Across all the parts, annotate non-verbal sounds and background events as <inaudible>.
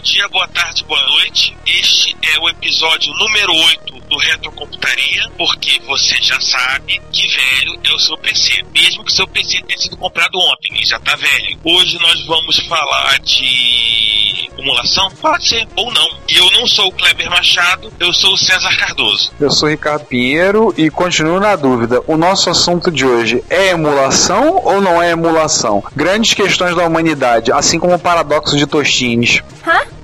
Bom dia, boa tarde, boa noite. Este é o episódio número 8 do Retrocomputaria, porque você já sabe que velho é o seu PC. Mesmo que seu PC tenha sido comprado ontem, ele já tá velho. Hoje nós vamos falar de emulação? Pode ser, ou não. E eu não sou o Kleber Machado, eu sou o César Cardoso. Eu sou Ricardo Pinheiro e continuo na dúvida. O nosso assunto de hoje é emulação ou não é emulação? Grandes questões da humanidade, assim como o paradoxo de Tostines.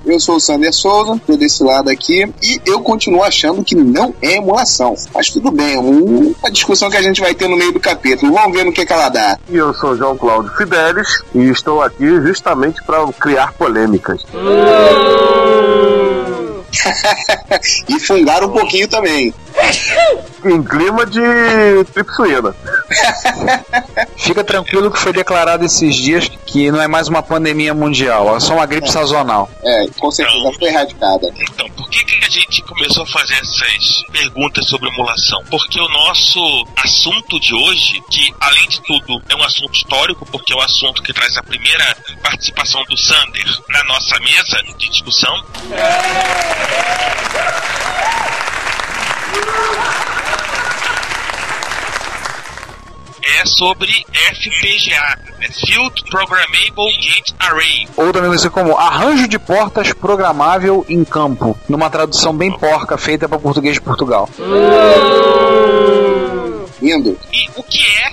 Eu sou o Sander Souza, tô desse lado aqui, e eu continuo achando que não é emulação. Mas tudo bem, um- uma discussão que a gente vai ter no meio do capítulo. Vamos ver no que, que ela dá. E eu sou João Cláudio Fidelis e estou aqui justamente para criar polêmicas. <laughs> E fungar um pouquinho também. Em clima de tripsuína. <laughs> Fica tranquilo que foi declarado esses dias que não é mais uma pandemia mundial, é só uma gripe sazonal. É, com certeza foi erradicada. Então, por que, que a gente começou a fazer essas perguntas sobre emulação? Porque o nosso assunto de hoje, que além de tudo é um assunto histórico, porque é o assunto que traz a primeira participação do Sander na nossa mesa de discussão, é sobre FPGA, né? Field Programmable Gate Array. Ou também conhecido como arranjo de portas programável em campo, numa tradução bem porca feita para português de Portugal. Lindo. E o que é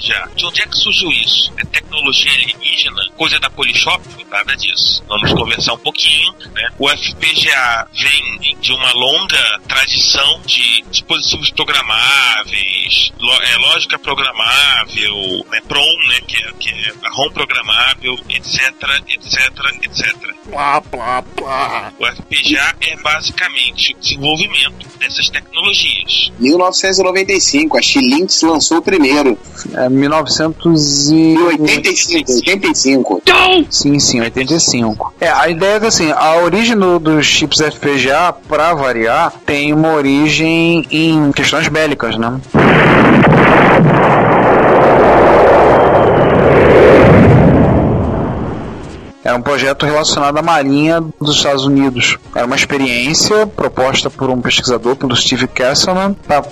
De onde é que surgiu isso? É tecnologia alienígena? Coisa da Polishop? Nada disso. Vamos conversar um pouquinho, né? O FPGA vem de uma longa tradição de dispositivos programáveis, é, lógica programável, né? PROM, né? Que é, que é a ROM programável, etc, etc, etc. Plá, plá, plá. O FPGA é basicamente o desenvolvimento dessas tecnologias. 1995, a Xilinx lançou o primeiro. É 1900 e... 85, 85. Sim, sim, 85. É, a ideia é que assim, a origem do- dos chips FPGA, pra variar, tem uma origem em questões bélicas, né? Era um projeto relacionado à Marinha dos Estados Unidos. Era uma experiência proposta por um pesquisador, pelo Steve Castleman, para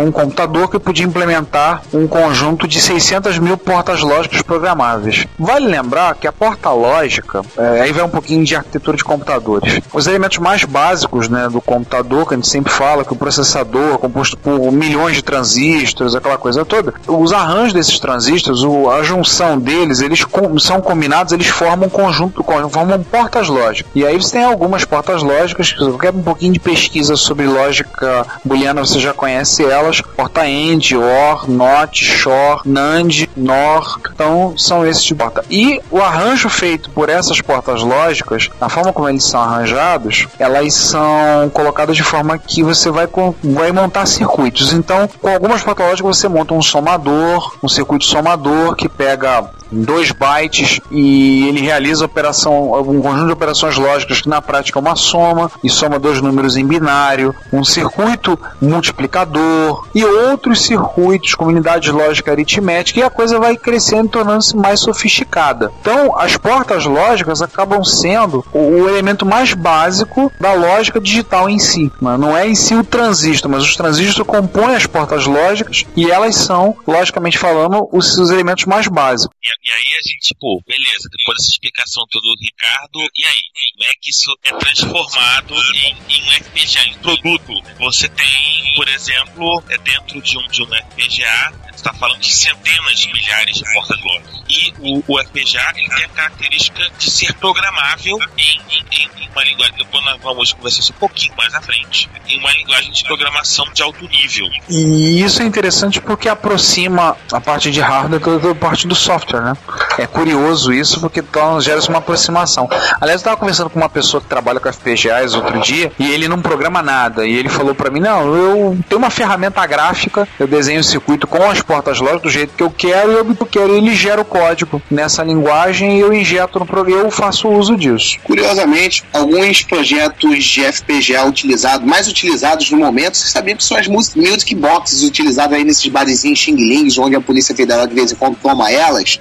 um computador que podia implementar um conjunto de 600 mil portas lógicas programáveis. Vale lembrar que a porta lógica, é, aí vai um pouquinho de arquitetura de computadores. Os elementos mais básicos né, do computador, que a gente sempre fala que o processador é composto por milhões de transistores, aquela coisa toda, os arranjos desses transistores, a junção deles, eles são combinados, eles formam um conjunto, con- formam portas lógicas. E aí você tem algumas portas lógicas, se você quer um pouquinho de pesquisa sobre lógica booleana, você já conhece elas, porta AND, OR, NOT, SHOR, NAND, NOR, então são esses de porta. E o arranjo feito por essas portas lógicas, a forma como eles são arranjados, elas são colocadas de forma que você vai, vai montar circuitos. Então, com algumas portas lógicas você monta um somador, um circuito somador que pega 2 bytes e ele realiza operação, um conjunto de operações lógicas que na prática é uma soma e soma dois números em binário, um circuito multiplicador e outros circuitos com unidade lógica aritmética e a coisa vai crescendo tornando-se mais sofisticada. Então, as portas lógicas acabam sendo o, elemento mais básico da lógica digital em si. Não é em si o transistor, mas os transistores compõem as portas lógicas e elas são, logicamente falando, os, os elementos mais básicos. E E aí a gente, tipo, beleza, depois dessa explicação toda do Ricardo, e aí? Como é que isso é transformado em, em um FPGA, em produto? Você tem, por exemplo, é dentro de um, de um FPGA, está falando de centenas de milhares de portas lógicas. E o, o FPGA ele tem a característica de ser programável em, em, em uma linguagem, depois nós vamos conversar isso um pouquinho mais à frente, em uma linguagem de programação de alto nível. E isso é interessante porque aproxima a parte de hardware da parte do software, né? É curioso isso porque então, gera uma aproximação. Aliás, eu estava conversando com uma pessoa que trabalha com FPGAs outro dia e ele não programa nada. E ele falou para mim: Não, eu tenho uma ferramenta gráfica, eu desenho o circuito com as portas lógicas do jeito que eu quero e eu quero. Ele gera o código nessa linguagem e eu injeto no programa. Eu faço uso disso. Curiosamente, alguns projetos de FPGA utilizados, mais utilizados no momento, você sabia que são as mus- music boxes utilizadas aí nesses barzinhos xing-lings, onde a Polícia Federal de vez em quando toma elas.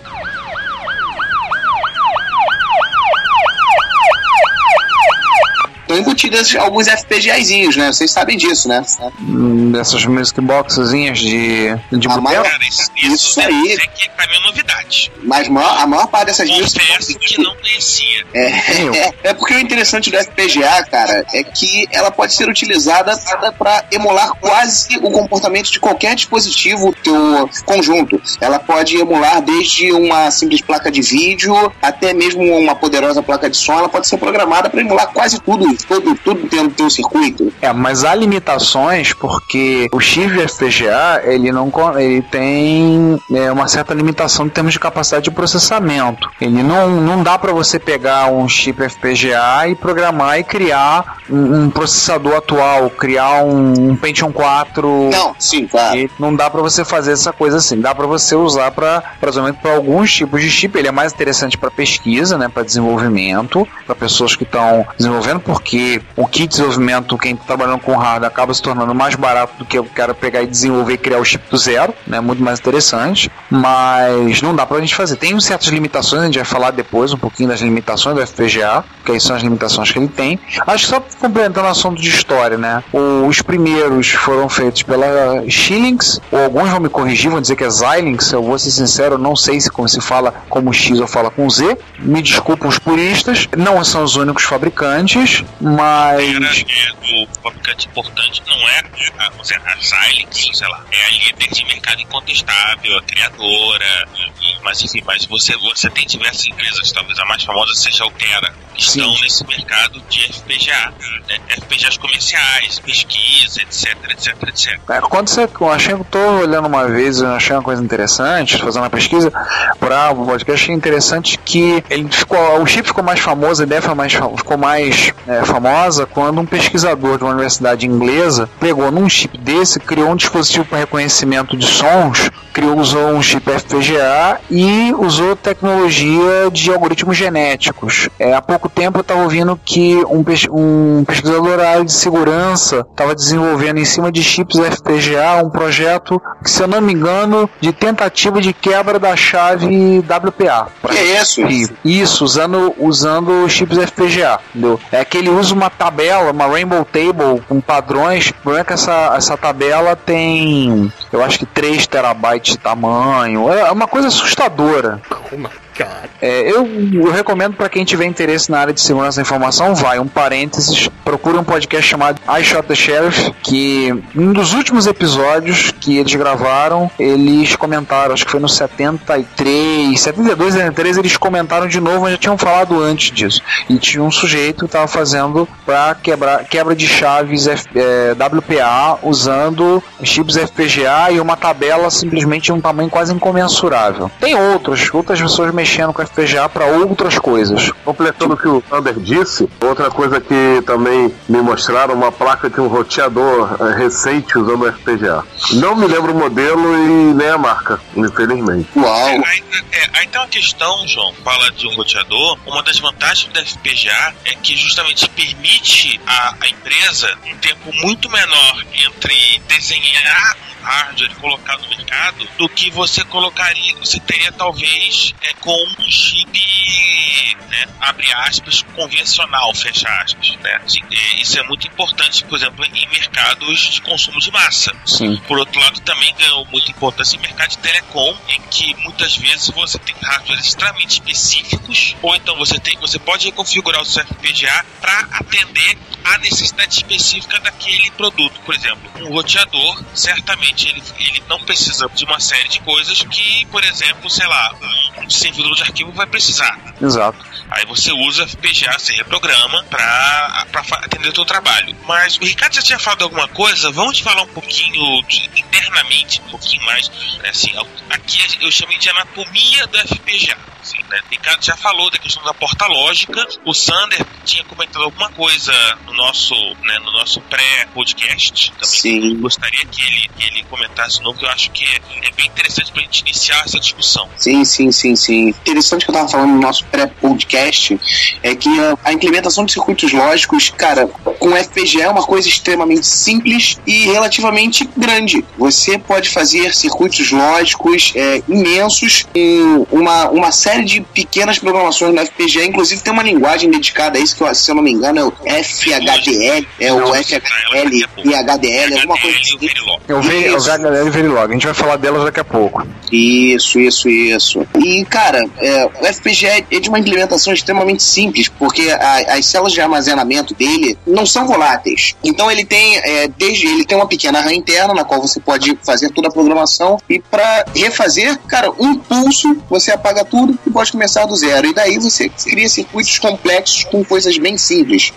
Estão embutidas alguns FPGAzinhos, né? Vocês sabem disso, né? Hum, Dessas music boxezinhas de, de A boteco. maior- Cara, isso, Isso isso aí. que pra mim é novidade. Mas maior- a maior parte dessas music Confesso que não conhecia. É, é, <laughs> é porque o interessante do FPGA, cara, é que ela pode ser utilizada para emular quase o comportamento de qualquer dispositivo teu conjunto. Ela pode emular desde uma simples placa de vídeo até mesmo uma poderosa placa de som. Ela pode ser programada para emular quase tudo, todo, tudo dentro do teu circuito. É, mas há limitações porque o chip FPGA ele não ele tem é, uma certa limitação em termos de capacidade de processamento. Ele não, não dá para você pegar um chip FPGA e programar e criar um, um processador atual, criar um, um Pentium 4 Não, sim, claro. não dá pra você fazer essa coisa assim. Dá pra você usar para, exemplo, para alguns tipos de chip. Ele é mais interessante para pesquisa, né, para desenvolvimento, para pessoas que estão desenvolvendo, porque o kit de desenvolvimento, quem tá trabalhando com hardware, acaba se tornando mais barato do que o cara pegar e desenvolver e criar o chip do zero, né, muito mais interessante. Mas não dá pra gente fazer. Tem certas limitações, a gente vai falar depois um pouquinho das limitações do FPGA, que aí são as limitações que ele tem. Acho que só complementando o assunto de história, né? Os primeiros foram feitos pela Xilinx, ou alguns vão me corrigir, vão dizer que é Xilinx, eu vou ser sincero, não sei se como se fala como X ou fala com Z. Me desculpam os puristas, não são os únicos fabricantes, mas do fabricante importante, não é? A, vamos dizer, a Xilinx, sei lá, é a líder de mercado incontestável, a criadora, mas enfim, mas você, você tem diversas empresas, talvez a mais famosa seja a Altera, que estão nesse mercado de FPGA, né, FPGAs comerciais, pesquisa, etc, etc, etc. É, quando você, eu achei que eu tô olhando uma vez, eu achei uma coisa interessante, fazendo uma pesquisa para o podcast, achei interessante que ele ficou, o chip ficou mais famoso, a ideia foi mais, ficou mais é, famosa quando um pesquisador de uma universidade inglesa pegou num chip desse, criou um dispositivo para reconhecimento de sons, criou, usou um chip FPGA e usou tecnologia de algoritmos genéticos. É, há pouco tempo eu estava ouvindo que um, pes- um pesquisador da área de segurança estava desenvolvendo em cima de chips FPGA um projeto que, se eu não me engano, de tentativa de quebra da chave WPA. Que é isso? Isso, usando, usando chips FPGA, entendeu? É que ele usa uma tabela, uma Rainbow Table com padrões. O problema é que essa, essa tabela tem, eu acho que 3 terabytes de tamanho. É uma coisa assustadora. Oh god. É, eu, eu recomendo para quem tiver interesse na área de segurança da informação, vai, um parênteses, procure um podcast chamado I Shot the Sheriff, que um dos últimos episódios que eles gravaram, eles comentaram, acho que foi no 73, 72, 73, eles comentaram de novo, já tinham falado antes disso. E tinha um sujeito que estava fazendo para quebrar quebra de chaves F- é, WPA usando chips FPGA e uma tabela simplesmente de um tamanho quase incomensurável. Tem outros, outras pessoas mexendo com FPGA para outras coisas. Completando o que o Thunder disse, outra coisa que também me mostraram, uma placa de um roteador eh, recente usando FPGA. Não me lembro o modelo e nem a marca, infelizmente. Uau! Aí, é, aí tem uma questão, João, fala de um roteador. Uma das vantagens do FPGA é que justamente permite à, à empresa um tempo muito menor entre desenhar um hardware e colocar no mercado do que você colocaria, você teria talvez é, com com um chip, né, abre aspas, convencional, fecha aspas. Né? Assim, é, Isso é muito importante, por exemplo, em mercados de consumo de massa. Sim. Por outro lado, também ganhou muita importância em mercado de telecom, em que muitas vezes você tem hardwares extremamente específicos, ou então você tem, você pode configurar o seu FPGA para atender a necessidade específica daquele produto. Por exemplo, um roteador, certamente ele, ele não precisa de uma série de coisas que, por exemplo, sei lá, um servidor de arquivo vai precisar. Exato. Aí você usa FPGA, você reprograma fa- atender o seu trabalho. Mas o Ricardo já tinha falado alguma coisa, vamos falar um pouquinho de- internamente, um pouquinho mais, né, assim, aqui eu chamei de anatomia do FPGA. Né? Ricardo já falou da questão da porta lógica, o Sander tinha comentado alguma coisa no nosso, né, no nosso pré-podcast, também Sim. gostaria que ele, que ele comentasse de novo, que eu acho que é, é bem interessante pra gente iniciar essa discussão. Sim, sim, sim, sim. Interessante que eu tava falando no nosso pré-podcast é que a, a implementação de circuitos lógicos, cara, com FPGA é uma coisa extremamente simples e relativamente grande. Você pode fazer circuitos lógicos é, imensos com uma, uma série de pequenas programações no FPGA, inclusive tem uma linguagem dedicada a isso que, se eu não me engano, é o FHDL, é o FHL e HDL, alguma coisa assim. Verilog. Eu vi o. HDL e Verilog. A gente vai falar delas daqui a pouco. Isso, isso, isso. E, cara, é, o FPGA é de uma implementação extremamente simples, porque a- as células de armazenamento dele não são voláteis. Então ele tem, é, desde ele tem uma pequena RAM interna na qual você pode fazer toda a programação e para refazer, cara, um pulso você apaga tudo e pode começar do zero. E daí você cria circuitos complexos com coisas bem simples.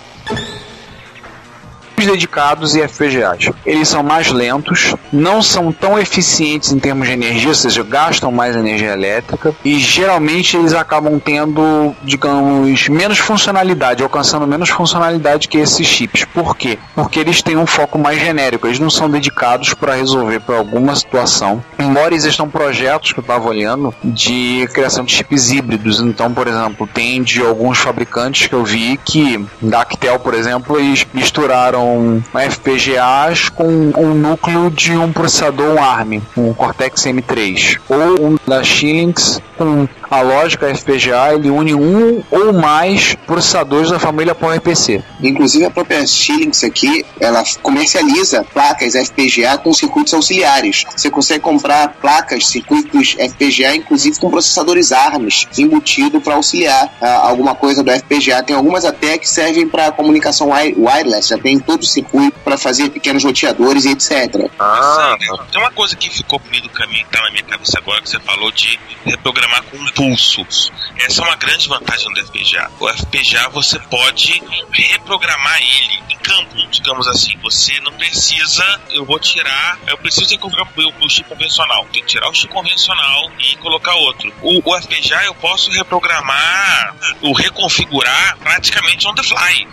Os dedicados e FPGAs. Eles são mais lentos, não são tão eficientes em termos de energia, ou seja, gastam mais energia elétrica e geralmente eles acabam tendo, digamos, menos funcionalidade, alcançando menos funcionalidade que esses chips. Por quê? Porque eles têm um foco mais genérico, eles não são dedicados para resolver para alguma situação. Embora existam projetos que eu estava olhando de criação de chips híbridos, então, por exemplo, tem de alguns fabricantes que eu vi que da Actel, por exemplo, eles misturaram FPGAs com um núcleo de um processador ARM, um Cortex M3, ou um da Xilinx com a lógica FPGA, ele une um ou mais processadores da família PowerPC. Inclusive a própria Xilinx aqui, ela comercializa placas FPGA com circuitos auxiliares. Você consegue comprar placas, circuitos FPGA, inclusive com processadores ARMS embutido para auxiliar ah, alguma coisa do FPGA. Tem algumas até que servem para comunicação wi- wireless, já tem todo o circuito para fazer pequenos roteadores e etc. Ah, Sander, tem uma coisa que ficou comigo caminho, que tá na minha cabeça agora, que você falou de reprogramar com impulsos. Essa é uma grande vantagem do FPGA. O FPGA você pode reprogramar ele em campo, digamos assim. Você não precisa, eu vou tirar, eu preciso reconfigurar o meu chip convencional. Tem que tirar o chip convencional e colocar outro. O, o FPGA eu posso reprogramar, ou reconfigurar praticamente on the fly.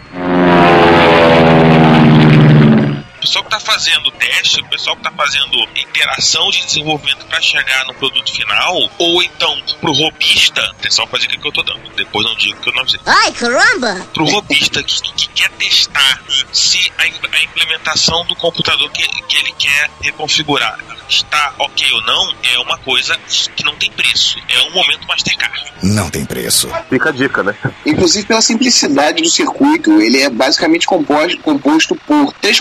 O pessoal que está fazendo teste, o pessoal que está fazendo interação de desenvolvimento para chegar no produto final, ou então pro robista, atenção para dica que eu tô dando, depois não digo que eu não sei. Ai, caramba! Pro robista que, que quer testar se a, a implementação do computador que, que ele quer reconfigurar está ok ou não, é uma coisa que não tem preço. É um momento Mastercard. Não tem preço. fica a dica, né? Inclusive pela simplicidade do circuito, ele é basicamente composto, composto por três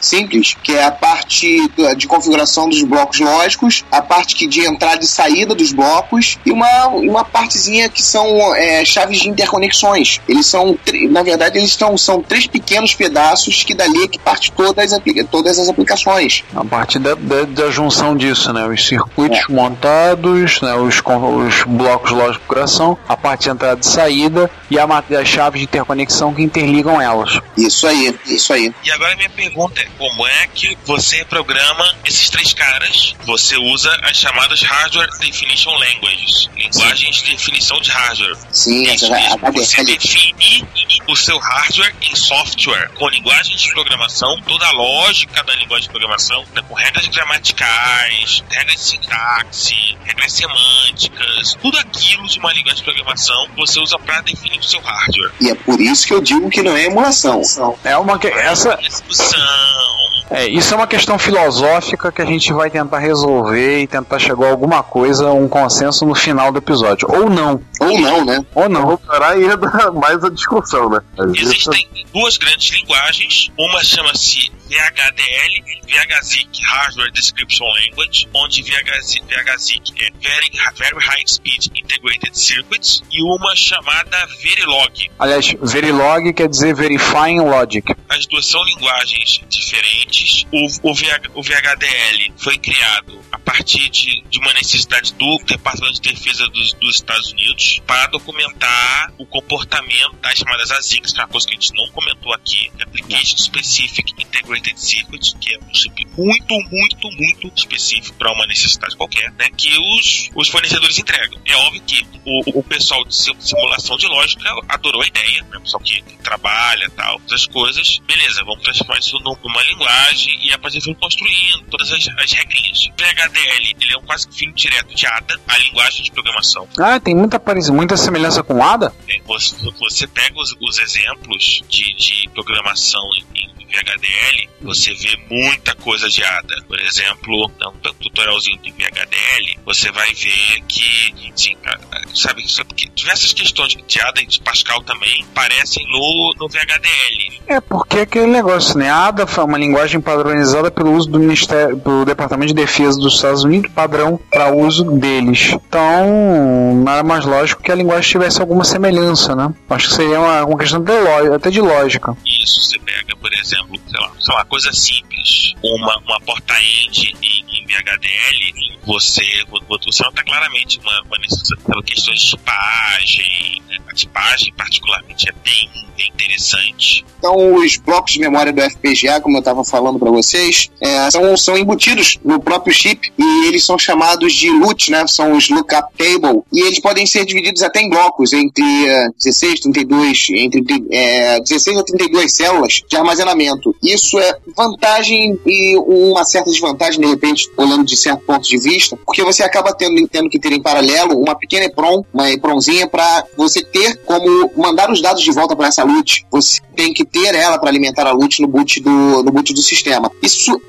simples, que é a parte da- de configuração dos blocos lógicos, a parte que de entrada e saída dos blocos e uma, uma partezinha que são é, chaves de interconexões. Eles são, na verdade, eles estão, são três pequenos pedaços que dali é que parte todas todas as aplicações. A partir da, da, da junção disso, né? Os circuitos montados, né? os, os blocos lógicos de configuração, a parte de entrada e saída e a, as chaves de interconexão que interligam elas. Isso aí, isso aí. E agora a minha pergunta é: como é que você programa esses três caras? Você usa as chamadas Hardware Definition Languages linguagens de definição de hardware. Sim, É essa isso mesmo. Você define o seu hardware em software, com linguagem de programação, toda a lógica da linguagem de programação, né, com regras gramaticais, regras de sintaxe, regras semânticas, tudo aquilo de uma linguagem de programação você usa para definir o seu hardware. E é por isso que eu digo que não é emulação. É uma que essa É, isso é uma questão filosófica que a gente vai tentar resolver e tentar chegar a alguma coisa, um consenso no final do episódio. Ou não. Ou não, né? Ou não. Vou parar e ia dar mais a discussão, né? Existem duas grandes linguagens. Uma chama-se VHDL, VHZIC Hardware Description Language, onde VHZ, VHZIC é Very, Very High Speed Integrated Circuits, e uma chamada Verilog. Aliás, Verilog quer dizer Verifying Logic. As duas são linguagens diferentes. O, o, VH, o VHDL foi criado partir de, de uma necessidade do Departamento de Defesa dos, dos Estados Unidos para documentar o comportamento das chamadas ASICs, que é uma coisa que a gente não comentou aqui, Application Specific Integrated Circuits, que é um chip muito, muito, muito específico para uma necessidade qualquer, né, que os, os fornecedores entregam. É óbvio que o, o pessoal de sim- simulação de lógica adorou a ideia, né, o pessoal que trabalha tal, outras coisas, beleza, vamos transformar isso num- numa linguagem e a partir foi construindo todas as, as regrinhas. VHDL, ele é um quase que filho direto de ADA, a linguagem de programação. Ah, tem muita, muita semelhança com ADA? né? Você, você pega os, os exemplos de, de programação em VHDL, você vê muita coisa de ADA. Por exemplo, um tutorialzinho de VHDL, você vai ver que, sim, sabe, sabe que diversas questões de ADA e de Pascal também aparecem no, no VHDL. É porque aquele negócio, né? A ADA foi uma linguagem padronizada pelo uso do Ministério, pelo Departamento de Defesa dos Estados Unidos, padrão para uso deles. Então, nada mais lógico que a linguagem tivesse alguma semelhança, né? Acho que seria uma, uma questão de até de lógica. Isso, você pega, por exemplo, sei lá, sei lá coisa simples, uma, uma porta-end em, VHDL, você, você nota claramente uma, uma necessidade questão de tipagem? A tipagem particularmente é bem, bem interessante. Então, os blocos de memória do FPGA, como eu estava falando para vocês, é, são, são embutidos no próprio chip e eles são chamados de LUT, né? São os Lookup Table. E eles podem ser divididos até em blocos, entre é, 16, 32, entre é, 16 a 32 células de armazenamento. Isso é vantagem e uma certa desvantagem, de repente, olhando de certo ponto de vista, porque você acaba tendo, tendo que ter em paralelo uma pequena EPROM, uma EPROMzinha, para você ter como mandar os dados de volta para essa LUT. Você tem que ter ela para alimentar a LUT no boot do, no boot do sistema. Isso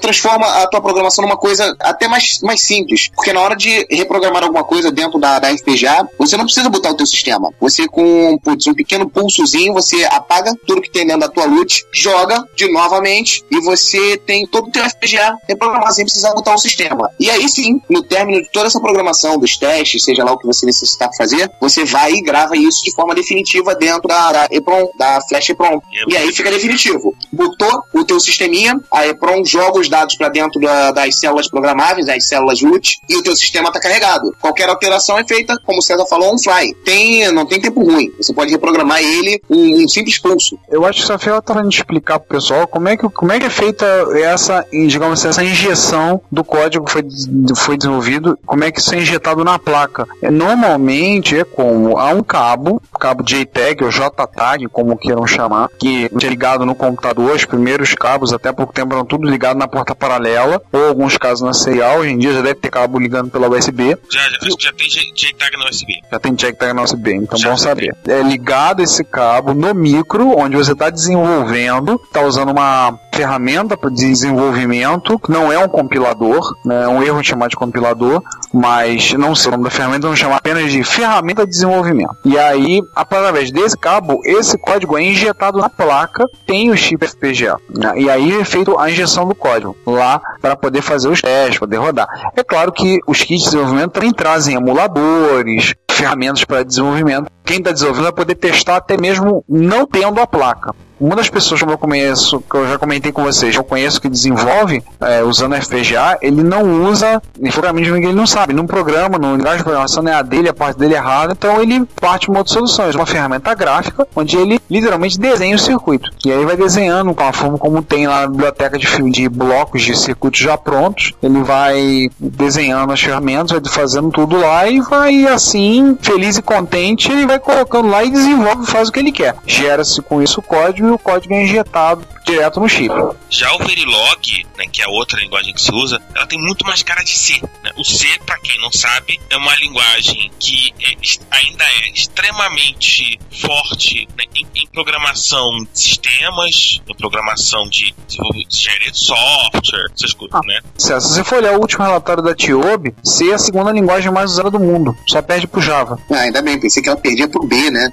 transforma, a tua programação numa coisa até mais, mais simples, porque na hora de reprogramar alguma coisa dentro da, da FPGA, você não precisa botar o teu sistema. Você com putz, um pequeno pulsozinho, você apaga tudo que tem dentro da tua LUT, joga de novamente e você tem todo o teu FPGA reprogramado sem precisar botar o sistema. E aí sim, no término de toda essa programação, dos testes, seja lá o que você necessitar fazer, você vai e grava isso de forma definitiva dentro da, da EPROM, da Flash EPROM. E aí fica definitivo. Botou o teu sisteminha, a EPROM joga os dados para dentro da- das células programáveis, das células LUT, e o teu sistema está carregado. Qualquer alteração é feita, como o César falou, on fly. Tem, não tem tempo ruim. Você pode reprogramar ele em um simples pulso. Eu acho que o Safia tá tentando explicar pro pessoal como é que, como é, que é feita essa, digamos assim, essa injeção do código que foi, foi desenvolvido, como é que isso é injetado na placa. É, Normalmente é como há um cabo, cabo JTAG ou JTAG, como queiram chamar, que é ligado no computador, os primeiros cabos até pouco tempo eram tudo ligado na porta paralela, ou alguns casos na serial, hoje em dia já deve ter cabo ligando pela USB, Já, já, já tem JTAG no USB. já tem JTAG na USB, então Já bom saber. É ligado esse cabo no micro, onde você está desenvolvendo, está usando uma ferramenta para desenvolvimento, que não é um compilador, né, é um erro chamar de compilador, mas não sei o nome da ferramenta, vamos chamar apenas de ferramenta de desenvolvimento. E aí, através desse cabo, esse código é injetado na placa, tem o chip FPGA. né, e aí é feito a injeção do código lá para poder fazer os testes, poder rodar. É claro que os kits de desenvolvimento também trazem emuladores, ferramentas para desenvolvimento. Quem está desenvolvendo vai poder testar até mesmo não tendo a placa. Uma das pessoas que eu conheço, que eu já comentei com vocês, eu conheço que desenvolve é, usando FPGA, ele não usa, infelizmente ele não sabe, num programa, no linguagem de programação é a dele, a parte dele é errada, então ele parte uma outra solução, uma ferramenta gráfica, onde ele literalmente desenha o circuito. E aí vai desenhando com a forma como tem lá na biblioteca de, de blocos de circuitos já prontos, ele vai desenhando as ferramentas, vai fazendo tudo lá e vai assim, feliz e contente, ele vai colocando lá e desenvolve, faz o que ele quer. Gera-se com isso o código e o código é injetado direto no chip. Já o Verilog, né, que é a outra linguagem que se usa, ela tem muito mais cara de C. né? O C, para quem não sabe, é uma linguagem que é ainda é extremamente forte né, em, em programação de sistemas, em programação de desenvolvimento de engenharia de software, essas coisas, né? Se se você for olhar o último relatório da TIOB, C é a segunda linguagem mais usada do mundo. Só perde pro Java. Ah, ainda bem, pensei que ela perdia pro B, né?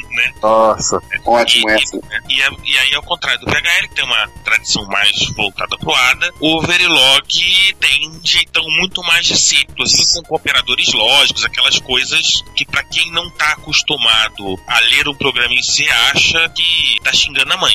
né? Nossa. Ótimo E- essa. né? E, é- e aí, ao contrário do VHL, que tem uma tradição mais voltada pro ADA, o Verilog tem um jeitão muito mais de C, inclusive com operadores lógicos, aquelas coisas que pra quem não tá acostumado a ler um programa em C, acha que tá xingando a mãe.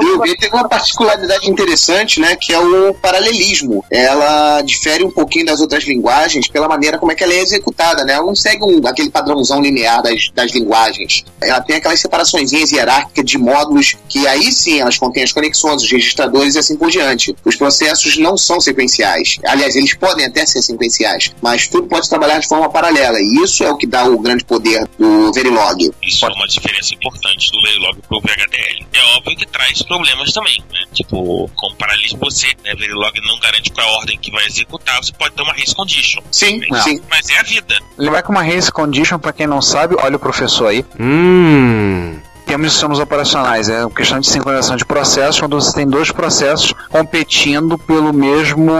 E o B tem uma particularidade interessante, né? Que é o paralelismo. Ela difere um pouquinho das outras linguagens pela maneira como é que ela é executada, né? Ela não segue um- aquele padrãozão linear das, das linguagens. Ela tem aquelas separaçõezinhas hierárquicas de módulos que aí sim elas contêm as conexões, os registradores e assim por diante. Os processos não são sequenciais. Aliás, eles podem até ser sequenciais, mas tudo pode trabalhar de forma paralela. E isso é o que dá o grande poder do Verilog. Isso é uma diferença importante do Verilog pro VHDL. É óbvio que traz problemas também, né? Tipo, como paralelismo você, né? Verilog não garante qual é a ordem que vai executar, você pode ter uma race condition. Sim, Mas- sim. Mas é a vida. Lembrar que uma race condition, pra quem não sabe, olha o professor aí. Hum. Temos sistemas operacionais, é uma questão de sincronização de processos, quando você tem dois processos competindo pelo mesmo.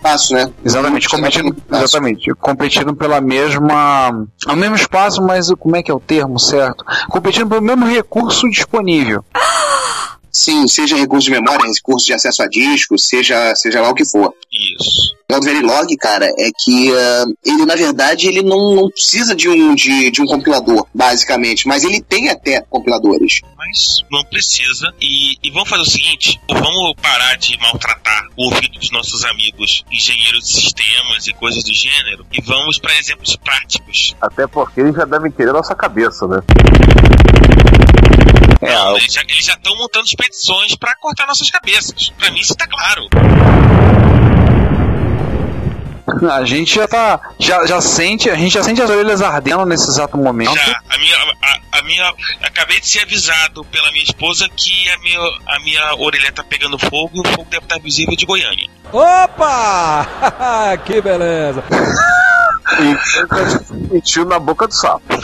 Fácil, né? Exatamente, é competindo, exatamente, competindo pela mesma. ao mesmo espaço, mas como é que é o termo certo? Competindo pelo mesmo recurso disponível. <gasps> Sim, seja recurso de memória, recurso de acesso a discos, seja, seja lá o que for. Isso. O Verilog, cara, é que ah, ele, na verdade, ele não, não precisa de um, de, de um compilador, basicamente, mas ele tem até compiladores. Mas não precisa. E, e vamos fazer o seguinte: vamos parar de maltratar o ouvido dos nossos amigos engenheiros de sistemas e coisas do gênero e vamos para exemplos práticos. Até porque eles já devem querer a nossa cabeça, né? É, Não, eles já eles já estão montando expedições para cortar nossas cabeças. Pra mim isso tá claro. a gente já tá. Já, já sente, a gente já sente as orelhas ardendo nesse exato momento. Já, a minha, a, a minha. Acabei de ser avisado pela minha esposa que a minha, a minha orelha tá pegando fogo e o fogo deve estar visível de Goiânia. Opa! <laughs> que beleza! <laughs> Mentiu na boca do sapo. não,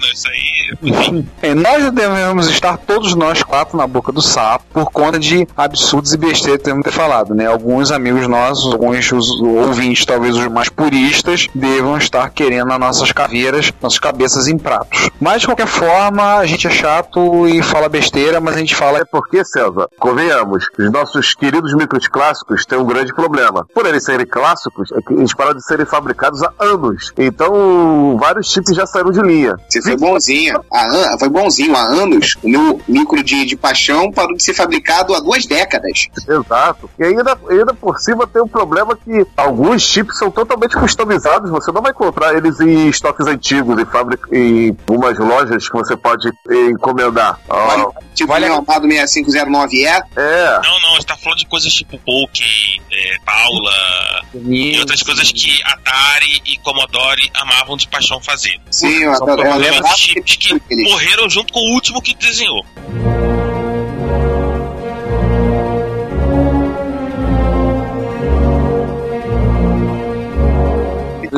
não, isso aí. Enfim, É, nós devemos estar todos nós quatro na boca do sapo por conta de absurdos e besteiras que temos que ter falado, né? Alguns amigos nossos, alguns os ouvintes, talvez os mais puristas, devam estar querendo as nossas caveiras, nossas cabeças em pratos. Mas de qualquer forma, a gente é chato e fala besteira, mas a gente fala É porque, César, convenhamos, os nossos queridos micros clássicos têm um grande problema. Por eles serem clássicos, é que eles pararam de serem fabricados há anos. Então, vários chips já saíram de linha. Você foi bonzinho. An- foi bonzinho. Há anos, o meu micro de, de paixão parou de ser fabricado há duas décadas. Exato. E ainda, ainda por cima tem um problema que alguns chips são totalmente customizados. Você não vai encontrar eles em estoques antigos, em, fábrica, em umas lojas que você pode encomendar. Ah, Tipo Vale o a- meu amado 6509E. é, não, não, você tá falando de coisas tipo Poké, é, Paula e outras coisas que Atari e Commodore amavam de paixão fazer. Sim, eu São adoro. eu problemas adorava chips que eles. morreram junto com o último que desenhou.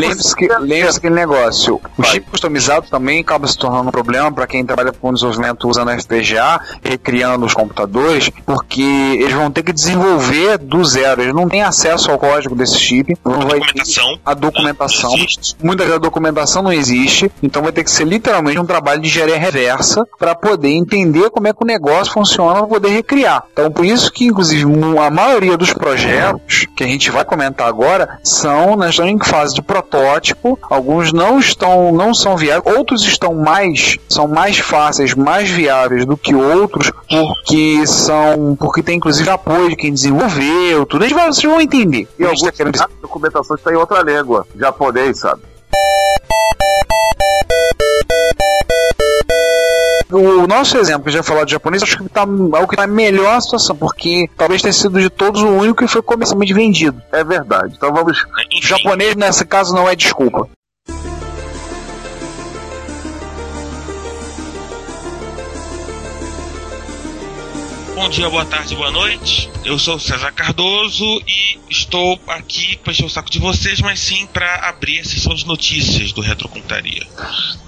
Lembre-se que, lembre-se aquele negócio. O chip customizado também acaba se tornando um problema para quem trabalha com desenvolvimento usando FPGA, recriando os computadores, porque eles vão ter que desenvolver do zero. Eles não têm acesso ao código desse chip. Não vai ter Documentação. a documentação. Não existe. Muita da documentação não existe, então vai ter que ser literalmente um trabalho de engenharia reversa para poder entender como é que o negócio funciona para poder recriar. Então por isso que inclusive a maioria dos projetos que a gente vai comentar agora são nós estamos em fase de protótipo, alguns não estão não são viáveis, outros estão mais são mais fáceis, mais viáveis do que outros porque são porque tem inclusive apoio de quem desenvolveu, tudo. Gente vai, vocês vão entender. e alguns querendo a documentação está em outra língua, japonês, sabe? O nosso exemplo, que já falou de japonês, acho que tá, é o que está melhor a situação, porque talvez tenha sido de todos o único que foi comercialmente vendido. É verdade. Então vamos. O Enfim, japonês, nesse caso, não é desculpa. Bom dia, boa tarde, boa noite. Eu sou o César Cardoso e estou aqui para encher o saco de vocês, mas sim para abrir a sessão de notícias do Retrocontaria.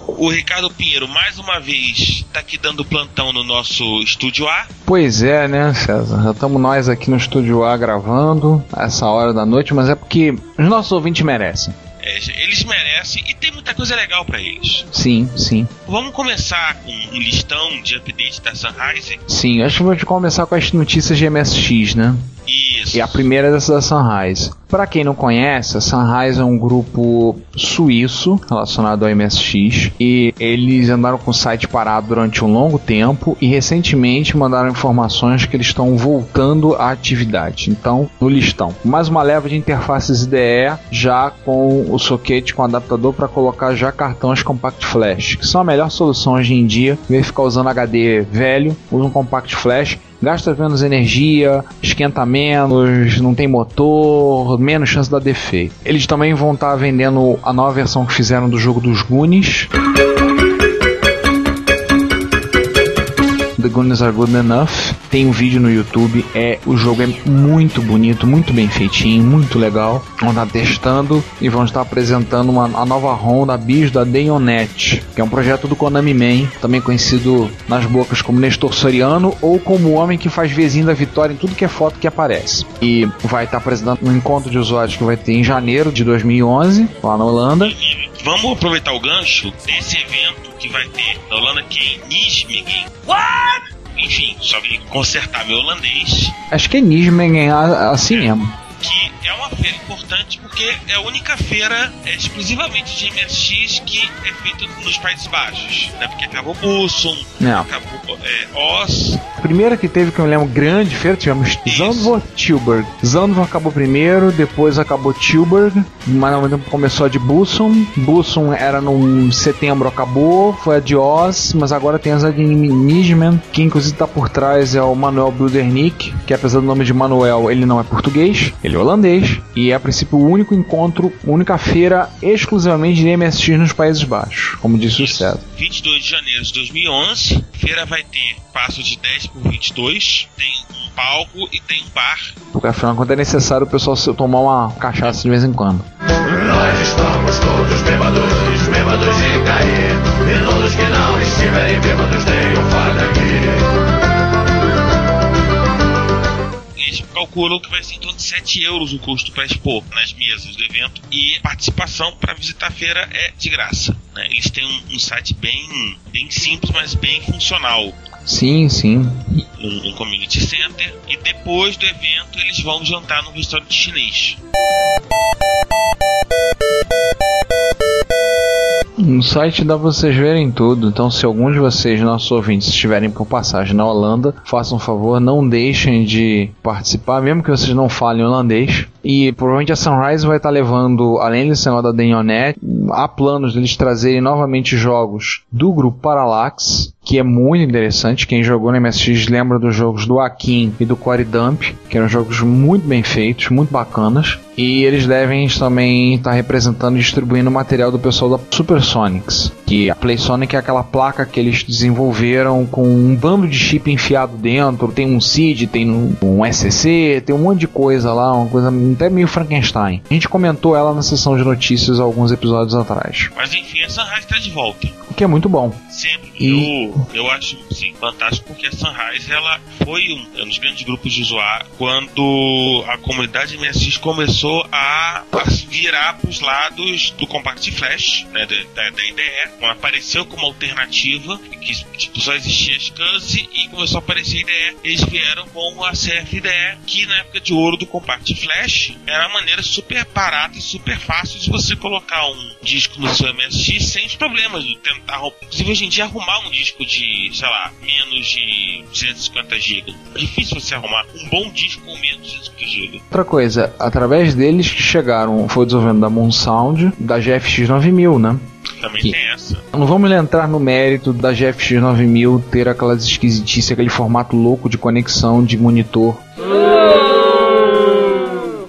O Ricardo Pinheiro, mais uma vez, está aqui dando plantão no nosso estúdio A. Pois é, né, César? Já estamos nós aqui no estúdio A gravando a essa hora da noite, mas é porque os nossos ouvintes merecem. Eles merecem e tem muita coisa legal para eles. Sim, sim. Vamos começar com um listão de update da Sunrise. Sim, acho que vou começar com as notícias de MSX, né? Isso. E a primeira dessa da Sunrise. Para quem não conhece, a Sunrise é um grupo suíço relacionado ao MSX e eles andaram com o site parado durante um longo tempo e recentemente mandaram informações que eles estão voltando à atividade. Então, no listão, mais uma leva de interfaces IDE já com o soquete com adaptador para colocar já cartões Compact Flash, que são a melhor solução hoje em dia. Em vez de ficar usando HD velho, usa um Compact Flash gasta menos energia, esquenta menos, não tem motor, menos chance dar defeito. Eles também vão estar vendendo a nova versão que fizeram do jogo dos Goonies. The Goonies Are Good Enough. Tem um vídeo no YouTube. É, o jogo é muito bonito, muito bem feitinho, muito legal. Vão estar testando e vão estar apresentando uma, a nova ROM da BIOS da Dayonet, que é um projeto do Konami Man, também conhecido nas bocas como Nestor Soriano ou como o homem que faz vizinho da vitória em tudo que é foto que aparece. E vai estar apresentando um encontro de usuários que vai ter em janeiro de 2011, lá na Holanda. E vamos aproveitar o gancho desse evento que vai ter na Holanda, que é em Nijmegen. What? Enfim, só vim consertar meu holandês. Acho que é Nismen assim mesmo. Que é uma feira importante porque é a única feira é, exclusivamente de MSX que é feita nos Países Baixos. Né? Porque acabou Bussum, Não. acabou é, Oz, A primeira que teve, que eu lembro, grande feira, tivemos Zandvoort Tilburg. Zandvoort acabou primeiro, depois acabou Tilburg, mas ao mesmo tempo começou a de Bussum. Bussum era no setembro, acabou, foi a de Oz, mas agora tem essa de Nijmen, que inclusive está por trás é o Manuel Brudernick, que apesar do nome de Manuel, ele não é português, ele é holandês, e é a princípio o único encontro, única feira exclusivamente de MSX nos Países Baixos, como disse o César. 22 de janeiro de 2011. A feira vai ter passo de 10 por 22, tem um palco e tem um bar. Porque afinal, quando é necessário o pessoal se- tomar uma cachaça de vez em quando. Nós estamos todos bêbados, bêbados de cair. E todos que não estiverem bêbados tenham farda aqui. Calculam que vai ser em torno de 7 euros o custo para expor nas mesas do evento e participação para visitar a feira é de graça. né? Eles têm um, um site bem, bem simples, mas bem funcional. Sim, sim. Um, um community center e depois do evento eles vão jantar num restaurante chinês. No site dá vocês verem tudo, então se algum de vocês, nossos ouvintes, estiverem por passagem na Holanda, façam um favor, não deixem de participar, mesmo que vocês não falem holandês. E provavelmente a Sunrise vai estar levando, além desse negócio da Denionet, há planos deles trazerem novamente jogos do grupo Parallax, que é muito interessante. Quem jogou no MSX lembra dos jogos do Akin e do Core Dump, que eram jogos muito bem feitos, muito bacanas. E eles devem também estar representando e distribuindo material do pessoal da Supersonics. Que a PlaySonic é aquela placa que eles desenvolveram com um bando de chip enfiado dentro. Tem um SID, tem um, um SCC, tem um monte de coisa lá, uma coisa até meio Frankenstein. A gente comentou ela na sessão de notícias alguns episódios atrás. Mas enfim, a Sunrise está de volta. O que é muito bom. Sempre. E- Eu, eu acho sim, fantástico porque a Sunrise ela foi um, um dos grandes grupos de usuários quando a comunidade MSX começou a, a virar para os lados do Compact Flash, né, da, da, IDE, quando apareceu como alternativa, que tipo, só existia SCSI e começou a aparecer IDE. Eles vieram com a CFIDE, que na época de ouro do Compact Flash era uma maneira super barata e super fácil de você colocar um disco no seu MSX sem os problemas de tentar. Inclusive hoje em dia arrumar um disco de, sei lá, menos de 250 GB. É difícil você arrumar um bom disco com menos de 250 GB. Outra coisa, através deles que chegaram, foi o desenvolvimento da Moon Sound, da GFX 9000, né? Também Que- tem essa. Não vamos entrar no mérito da GFX 9000 ter aquelas esquisitices, aquele formato louco de conexão de monitor.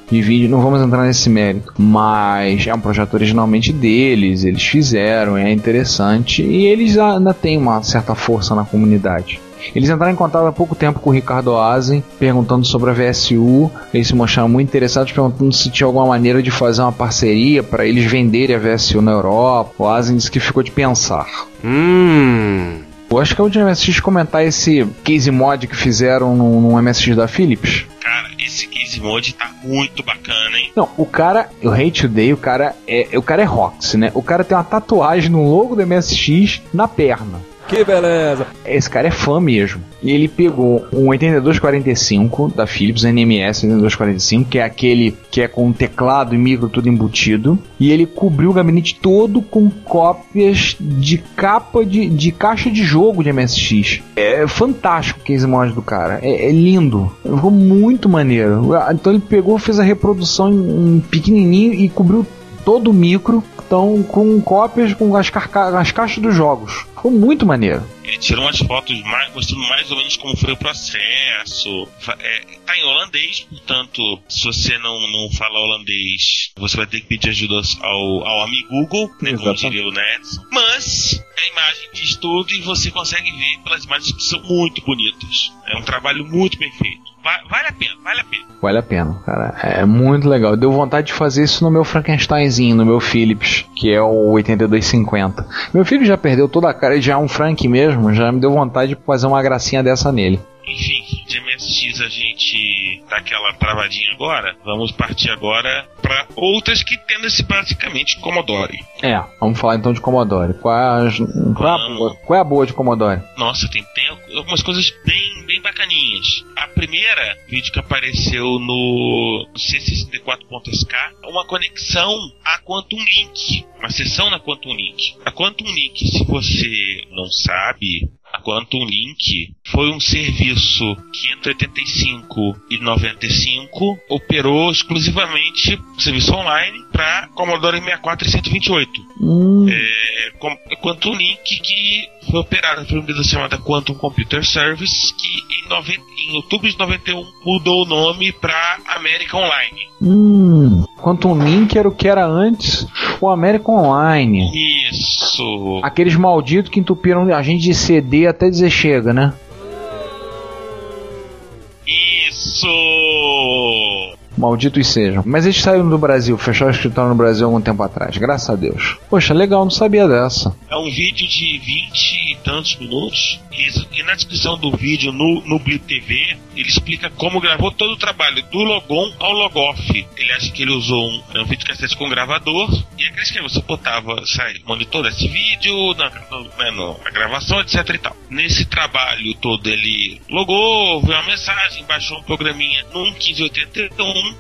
De vídeo, não vamos entrar nesse mérito, mas é um projeto originalmente deles, eles fizeram, é interessante e eles ainda têm uma certa força na comunidade. Eles entraram em contato há pouco tempo com o Ricardo Azen, perguntando sobre a VSU. Eles se mostraram muito interessados, perguntando se tinha alguma maneira de fazer uma parceria para eles venderem a VSU na Europa. O Azen disse que ficou de pensar. Hum. Eu acho que é o última MSX comentar esse case mod que fizeram no, no MSX da Philips. Cara, esse case mode tá muito bacana, hein? Não, o cara, eu hate today, o cara é, o cara é Rox, né? O cara tem uma tatuagem no logo do MSX na perna. Que beleza. Esse cara é fã mesmo. E ele pegou um 8245 da Philips, NMS 8245, que é aquele que é com teclado e micro tudo embutido. E ele cobriu o gabinete todo com cópias de capa de, de caixa de jogo de MSX. É fantástico o case mod do cara. É, é lindo. Ficou muito maneiro. Então ele pegou, fez a reprodução em, em pequenininho e cobriu todo micro. Então, com cópias com as, as caixas dos jogos. Ficou muito maneiro. Ele tirou umas fotos mais, mostrando mais ou menos como foi o processo. É, tá em holandês, portanto, se você não, não fala holandês, você vai ter que pedir ajuda ao, ao amigo Google, né, como diria o. Mas a imagem diz tudo e você consegue ver pelas imagens que são muito bonitas. É um trabalho muito bem feito. Va- vale a pena, vale a pena. Vale a pena, cara. É muito legal. Deu vontade de fazer isso no meu Frankensteinzinho, no meu Philips, que é o 8250. Meu filho já perdeu toda a cara, ele já é um Frank mesmo, já me deu vontade de fazer uma gracinha dessa nele. Enfim, de MSX a gente tá aquela travadinha agora. Vamos partir agora para outras que tendem-se basicamente Commodore. É, vamos falar então de Commodore. Qual é, as- qual é a, boa, qual é a boa de Commodore? Nossa, tem, tem algumas coisas bem, bem bacaninhas. A primeira vídeo que apareceu no C64.sk é uma conexão a Quantum Link. Uma sessão na Quantum Link. A Quantum Link, se você não sabe, a Quantum Link foi um serviço que entre 85 e 95 operou exclusivamente serviço online para Commodore 64 e 128. Hum, É, com- Quantum Link que foi operada uma empresa chamada Quantum Computer Service que em, noven- em outubro de 91 mudou o nome para América Online. hum. Quantum Link era o que era antes o American Online. Isso. Aqueles malditos que entupiram a gente de CD até dizer chega, né? Isso. Malditos sejam. Mas eles saíram do Brasil, fecharam o escritório no Brasil algum tempo atrás, graças a Deus. Poxa, legal, não sabia dessa. É um vídeo de 20 e tantos minutos. E, e na descrição do vídeo, no, no Blip TV, ele explica como gravou todo o trabalho, do logon ao logoff. Ele acha que ele usou um, um vídeo cassete com gravador. E aqueles que você botava, sai, monitor desse vídeo, na, no- né, no- na gravação, etc e tal. Nesse trabalho todo, ele logou, viu uma mensagem, baixou um programinha num 1581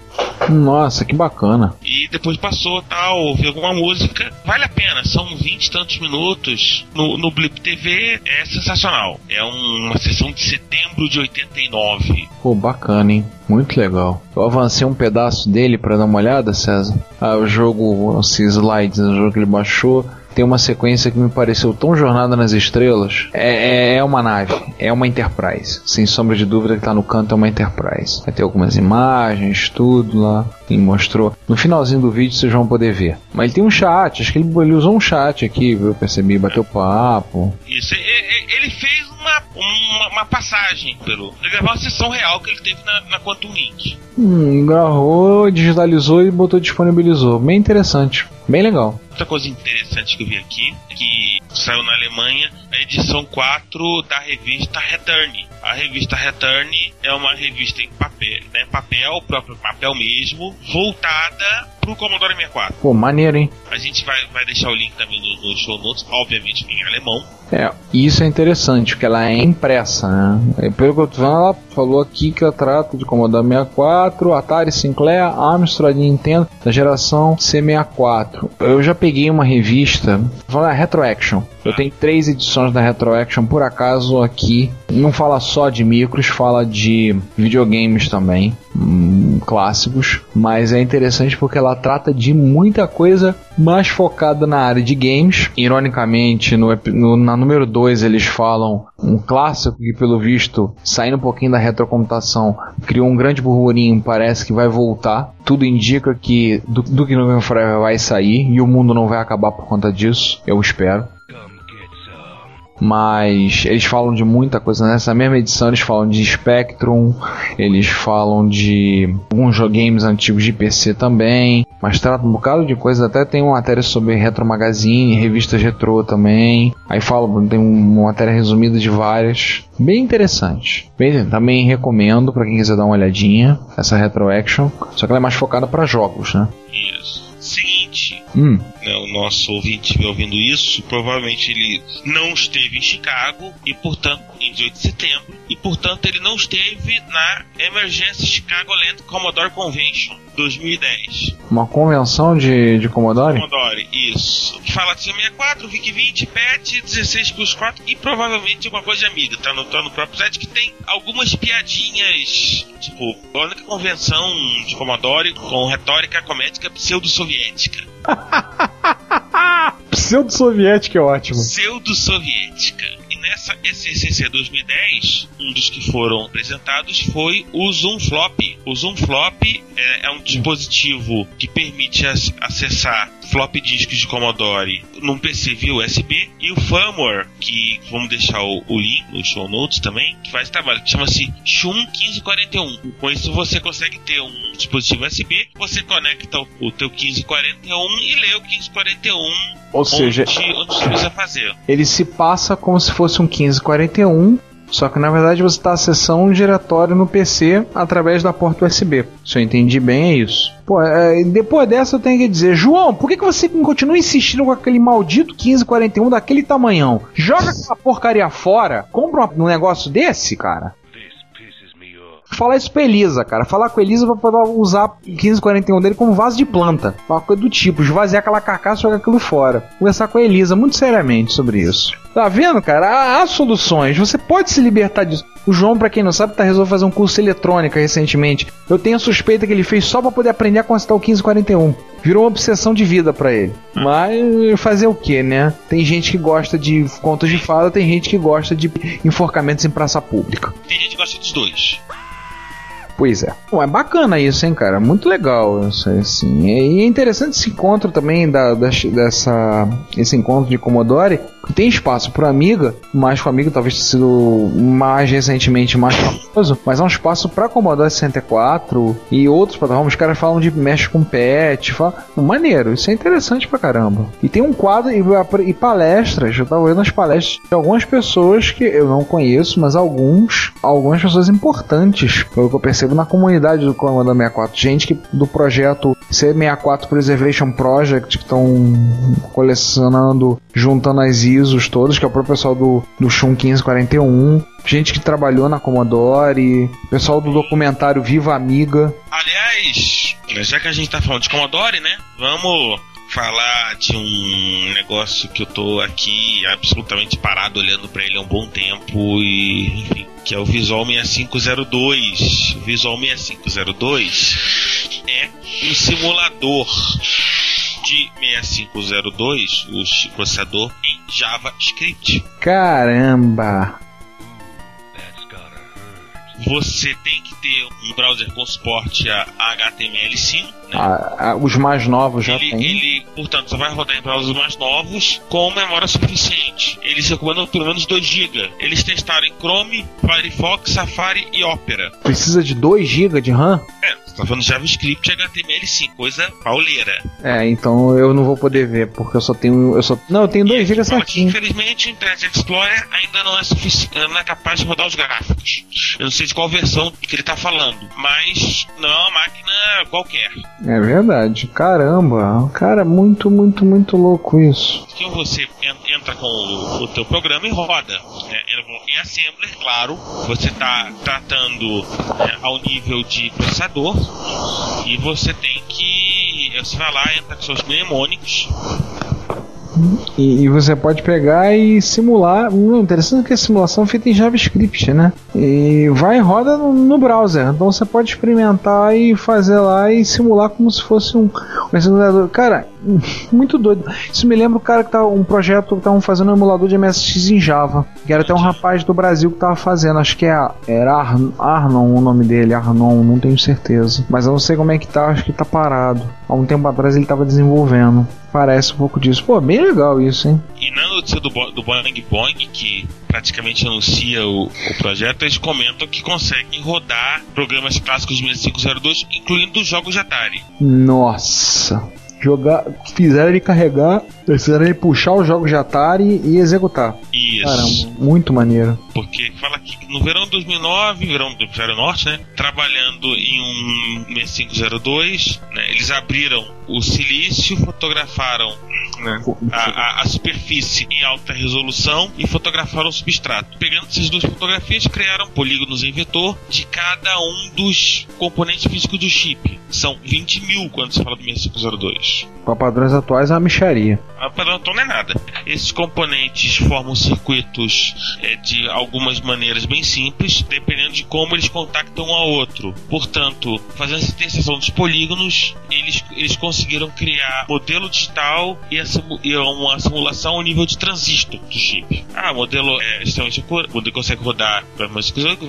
Nossa, que bacana. e depois passou tal, ouviu alguma música. Vale a pena, são 20 e tantos minutos no, no Blip TV, é sensacional. É um- uma sessão de setembro de 89. Pô, bacana, hein? Muito legal. Eu avancei um pedaço dele pra dar uma olhada, César. Ah, o jogo, esses slides, o jogo que ele baixou. Tem uma sequência que me pareceu tão Jornada nas Estrelas. É, é, é uma nave, é uma Enterprise. Sem sombra de dúvida que tá no canto é uma Enterprise. Vai ter algumas imagens, tudo lá. Ele mostrou. No finalzinho do vídeo vocês vão poder ver. Mas ele tem um chat, acho que ele, ele usou um chat aqui? Eu percebi, bateu papo. Isso, ele fez uma, uma, passagem pelo. Ele gravou uma sessão real que ele teve na, na Quantum Link. Hum, gravou, digitalizou e botou disponibilizou. Bem interessante, bem legal. Outra coisa interessante que eu vi aqui, que saiu na Alemanha, a edição 4 da revista Return. A revista Return é uma revista em papel, né, papel, próprio papel mesmo, voltada pro Commodore 64. Pô, maneiro, hein? A gente vai, vai deixar o link também no, no show notes, obviamente em alemão. É, isso é interessante, porque ela é impressa, né? É, Pelo que eu tô vendo, ela falou aqui que ela trata de Commodore 64, Atari Sinclair, Amstrad Nintendo da geração C64. Eu já peguei uma revista, falar Retroaction. Eu tenho três edições da Retroaction, por acaso, aqui Não fala só de micros, fala de videogames também, hum, clássicos, mas é interessante porque ela trata de muita coisa mais focada na área de games. Ironicamente, no, no- na número 2 eles falam um clássico que, pelo visto, saindo um pouquinho da retrocomputação, criou um grande burburinho, parece que vai voltar. Tudo indica que do, que Forever vai sair e o mundo não vai acabar por conta disso, eu espero mas eles falam de muita coisa. Nessa mesma edição eles falam de Spectrum, eles falam de alguns games antigos de PC também, mas trata um bocado de coisa. Até tem uma matéria sobre Retro Magazine, revistas retrô também. Aí falam, tem uma matéria resumida de várias, bem interessante. Bem, também recomendo para quem quiser dar uma olhadinha essa Retro Action, só que ela é mais focada para jogos, né? Isso. Seguinte, Hum, né, o nosso ouvinte estiver ouvindo isso, provavelmente ele não esteve em Chicago e, portanto, em 18 de setembro, e, portanto, ele não esteve na Emergência Chicagoland Commodore Convention 2010. uma convenção de, de Commodore? Commodore, isso. Que fala de 64, VIC-20, PET, 16 plus 4 e provavelmente alguma coisa de amiga. Tá no, tá no próprio site que tem algumas piadinhas, tipo, a única convenção de Commodore com retórica comédica pseudo-soviética. <laughs> Pseudo-soviética é ótimo. pseudo-soviética. Nessa SCCC 2010, um dos que foram apresentados foi o Zoom Flop. O Zoom Flop é, é um dispositivo que permite ac- acessar flop disks de Commodore num PC via USB e o firmware, que vamos deixar o, o link nos show notes também, que faz trabalho, que chama-se Shun 1541. Com isso você consegue ter um dispositivo USB, você conecta o, o teu 1541 e lê o 1541 Ou seja, onde, onde precisa fazer. ele se passa como se fosse um 1541, só que na verdade você está acessando um diretório no PC através da porta USB. Se eu entendi bem, é isso. Pô, é, depois dessa eu tenho que dizer, João, por que, que você continua insistindo com aquele maldito 1541 daquele tamanhão? Joga aquela porcaria fora, compra um negócio desse, cara. Falar isso pra Elisa, cara. Falar com a Elisa pra poder usar o 1541 dele como vaso de planta. Uma coisa do tipo, esvaziar aquela carcaça e jogar aquilo fora. Conversar com a Elisa muito seriamente sobre isso. Tá vendo, cara? Há, há soluções. Você pode se libertar disso. O João, pra quem não sabe, tá resolvendo fazer um curso de eletrônica recentemente. Eu tenho a suspeita que ele fez só pra poder aprender a consertar o 1541. Virou uma obsessão de vida pra ele. Mas fazer o que, né? Tem gente que gosta de contos de fada, tem gente que gosta de enforcamentos em praça pública. Tem gente que gosta dos dois. Pois é. Bom, é bacana isso, hein, cara? Muito legal isso assim. E é interessante esse encontro também da, da- dessa esse encontro de Commodore. Tem espaço para Amiga, mas a Amiga talvez tenha sido mais recentemente mais famoso, mas há um espaço para Commodore 64 e outros plataformas. Os caras falam de mexe com pet, fala, maneiro, isso é interessante pra caramba. E tem um quadro e, e palestras, eu tava vendo as palestras de algumas pessoas que eu não conheço, mas alguns, algumas pessoas importantes, pelo que eu percebo na comunidade do Commodore 64, gente que do projeto C64 Preservation Project que estão colecionando, juntando as ISOs todas, que é o próprio pessoal do, do Shun 1541, gente que trabalhou na Commodore, pessoal do documentário Viva Amiga. Aliás, já que a gente tá falando de Commodore, né? Vamos falar de um negócio que eu tô aqui absolutamente parado olhando pra ele há um bom tempo e, enfim, que é o Visual 6502. O Visual 6502 é um simulador de 6502, o processador em JavaScript. Caramba! Você tem que ter um browser com suporte a HTML5, né? Ah, ah, os mais novos já ele, tem. ele, portanto, só vai rodar em browsers mais novos com memória suficiente. Eles recomendam pelo menos 2 GB. Eles testaram em Chrome, Firefox, Safari e Opera. Precisa de 2 GB de RAM? É, tá falando JavaScript e HTML5, coisa pauleira. É, então eu não vou poder ver, porque eu só tenho. Eu só, não, eu tenho 2 GB certinho. infelizmente, o Internet Explorer ainda não é suficiente, não é capaz de rodar os gráficos. Eu não sei de qual versão que ele tá falando, mas não é uma máquina qualquer. É verdade. Caramba. Cara, muito, muito, muito louco isso. que você en- entra com o, o teu programa e roda. Né? Em Assembler, claro, você está tratando né, ao nível de processador e você tem que. Você vai lá, entra com seus mnemônicos E, e você pode pegar e simular. Hum, interessante que a simulação é feita em JavaScript, né? E vai e roda no, no browser. Então você pode experimentar e fazer lá e simular como se fosse um, um simulador. Cara, muito doido. Isso me lembra o cara que tá um projeto que estavam fazendo um emulador de MSX em Java. Que era até um rapaz do Brasil que tava fazendo. Acho que é, era Ar, Arnon o nome dele, Arnon, não tenho certeza. Mas eu não sei como é que tá, acho que tá parado. Há um tempo atrás ele tava desenvolvendo. Parece um pouco disso. Pô, bem legal isso, hein? E na notícia do, Bo- do Boing Boing, que praticamente anuncia o, o projeto, eles comentam que conseguem rodar programas clássicos de 6502, incluindo jogos de Atari. Nossa. Jogar, fizeram ele carregar, fizeram ele puxar os jogos de Atari e executar. Isso. Caramba, muito maneiro. Porque fala aqui que no verão de 2009, verão do Hemisfério Norte, né? Trabalhando em um 6502, né? Eles abriram o silício, fotografaram né, a, a- a superfície em alta resolução e fotografaram o substrato. Pegando essas duas fotografias, criaram polígonos em vetor de cada um dos componentes físicos do chip. São 20 mil quando se fala do 6502. Para padrões atuais é uma micharia. A padrão não é nada. Esses componentes formam circuitos é, de algumas maneiras bem simples, dependendo de como eles contactam um ao outro. Portanto, fazendo essa interseção dos polígonos, eles, eles conseguiram criar modelo digital e, a e uma simulação ao nível de transistor do chip. Ah, modelo é extremamente cor, consegue rodar para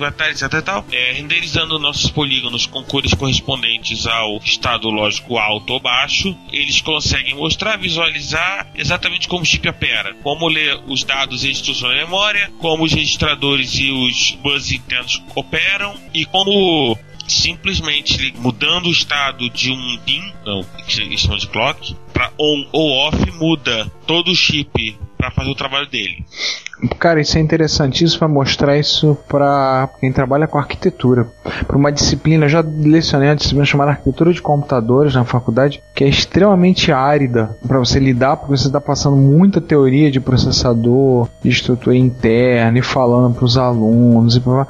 Atari, etc tal, é, renderizando nossos polígonos com cores correspondentes ao estado lógico alto ou baixo, eles conseguem mostrar, visualizar exatamente como o chip opera, como ler os dados e instruções na memória, como os registradores e os buzzes internos operam e como simplesmente mudando o estado de um pin, não, que eles chamam de clock, para on ou off muda todo o chip para fazer o trabalho dele. Cara, isso é interessantíssimo para mostrar isso para quem trabalha com arquitetura. Para uma disciplina, já lecionei uma disciplina chamada Arquitetura de Computadores na faculdade, que é extremamente árida para você lidar, porque você está passando muita teoria de processador, de estrutura interna e falando para os alunos e. Aí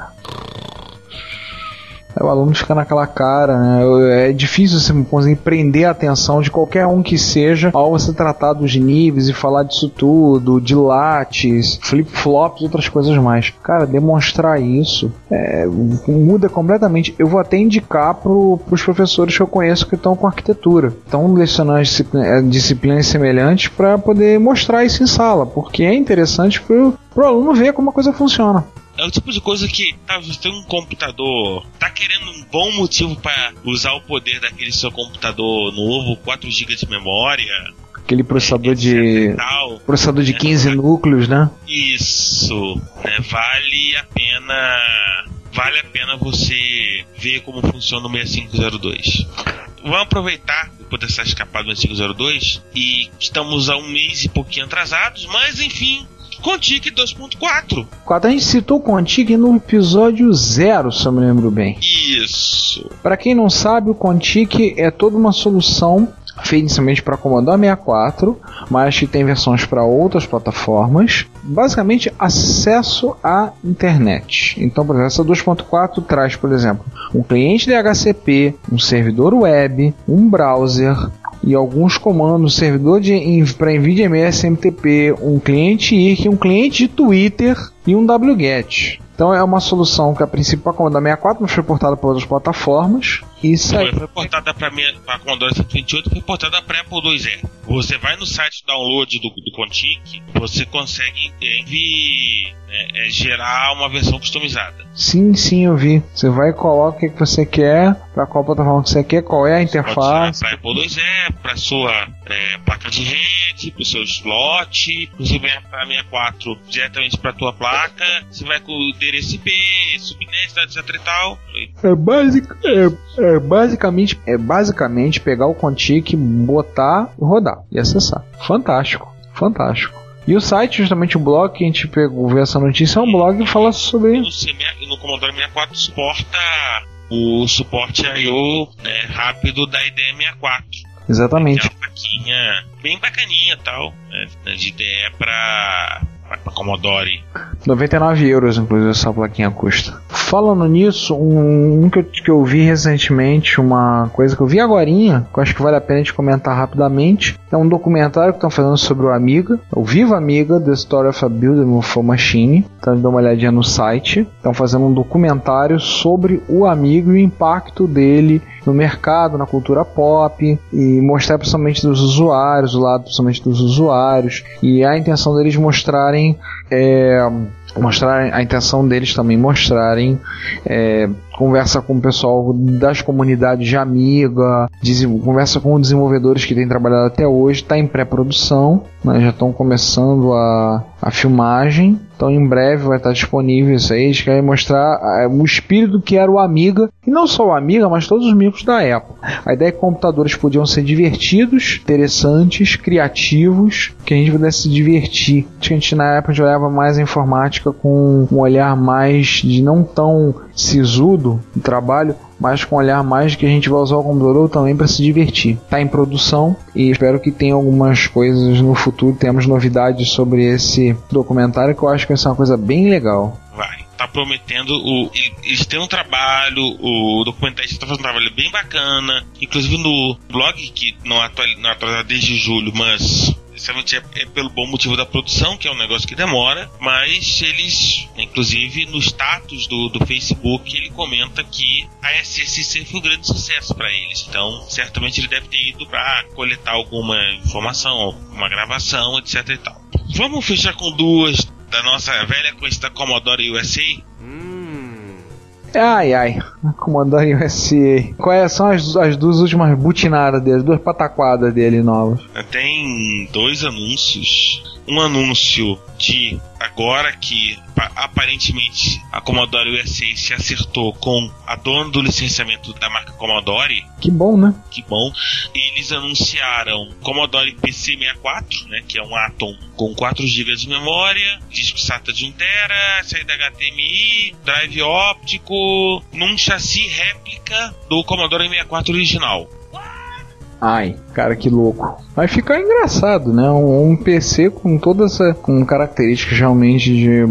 o aluno fica naquela cara, né? É difícil você conseguir prender a atenção de qualquer um que seja ao você tratar dos níveis e falar disso tudo, de lates, flip-flops outras coisas mais. Cara, demonstrar isso é, muda completamente. Eu vou até indicar pro, pros professores que eu conheço que estão com arquitetura. Estão lecionando eh, disciplinas semelhantes para poder mostrar isso em sala, porque é interessante pro, pro aluno ver como a coisa funciona. É o tipo de coisa que tá, você tem um computador, tá querendo um bom motivo para usar o poder daquele seu computador novo, 4 GB de memória, Aquele processador etc de tal. processador de 15 núcleos, né? Isso, né? Vale a pena, vale a pena você ver como funciona o 6502. Vamos aproveitar depois dessa escapada do 6502 e estamos a um mês e pouquinho atrasados, mas enfim, Contique 2.4. Quando a gente citou o Contig no episódio 0, se eu me lembro bem. Isso. Para quem não sabe, o Contic é toda uma solução feita inicialmente para Commodore 64, mas que tem versões para outras plataformas. Basicamente, acesso à internet. Então, por exemplo, essa 2.4 traz, por exemplo, um cliente DHCP, um servidor web, um browser, e alguns comandos, servidor de para envio de e-mail SMTP, um cliente IRC, um cliente de Twitter e um wget. Então é uma solução que a princípio para Commodore 64 mas foi portada para outras plataformas e sai. Foi portada para a Commodore 128 foi portada para Apple IIe. Você vai no site download do, do Contic, você consegue é, envi- é, é, gerar uma versão customizada. Sim, sim, eu vi. Você vai e coloca o que que você quer, para qual plataforma que você quer, qual é a interface. para Apple IIe, para sua é, placa de rede, para o seu slot. Você vem para 64 diretamente para tua placa. Você vai com o endereço IP, subnet, etc e tal. É, basic, é, é basicamente é basicamente pegar o Contic, botar rodar e acessar. Fantástico, fantástico. E o site, justamente o blog que a gente pegou, ver essa notícia, é um blog que fala sobre no, C- no Commodore 64 suporta o suporte I.O. né, rápido da IDE 64. Exatamente. É uma plaquinha bem bacaninha tal, né, de IDE pra, pra, Commodore. 99 euros, inclusive, essa plaquinha custa. Falando nisso, um, um que, eu, que eu vi recentemente, uma coisa que eu vi agora, que eu acho que vale a pena a gente comentar rapidamente, é um documentário que estão fazendo sobre o Amiga, o Viva Amiga, The Story of a Beautiful Machine. Então dá uma olhadinha no site. Estão fazendo um documentário sobre o Amiga e o impacto dele no mercado, na cultura pop e mostrar principalmente dos usuários, o lado principalmente dos usuários e a intenção deles mostrarem é, a intenção deles também mostrarem é, conversa com o pessoal das comunidades de Amiga, conversa com desenvolvedores que têm trabalhado até hoje, está em pré-produção, né, já estão começando a, a filmagem, então em breve vai estar disponível isso aí, eles querem mostrar é, o espírito que era o Amiga, e não só o Amiga, mas todos os micros da época. A ideia é que computadores podiam ser divertidos, interessantes, criativos, que a gente pudesse se divertir. A gente na época já olhava mais a informática com um olhar mais de não tão sisudo do trabalho, mas com um olhar mais que a gente vai usar o computador também para se divertir. Está em produção e espero que tenha algumas coisas no futuro, temos novidades sobre esse documentário que eu acho que vai ser uma coisa bem legal. Vai tá prometendo o eles têm um trabalho o documentarista tá fazendo um trabalho bem bacana inclusive no blog que não atualiza desde julho mas Sinceramente é, é, pelo bom motivo da produção, que é um negócio que demora, mas eles, inclusive no status do, do Facebook, ele comenta que a SSC foi um grande sucesso para eles. Então, certamente ele deve ter ido para coletar alguma informação, uma gravação, etc e tal. Vamos fechar com duas da nossa velha conhecida Commodore USA. Ai, ai. Commodore USA. Quais são as, as duas últimas butinadas dele, as duas pataquadas dele novas? Tem dois anúncios. Um anúncio de agora que aparentemente a Commodore USA se acertou com a dona do licenciamento da marca Commodore. Que bom, né? Que bom. Eles anunciaram Commodore PC64, né, que é um Atom com 4 GB de memória, disco SATA de 1 TB, saída HDMI, drive óptico, num chassi réplica do Commodore 64 original. Ai, cara, que louco. Vai ficar engraçado, né? Um, um PC com todas essa, com características realmente de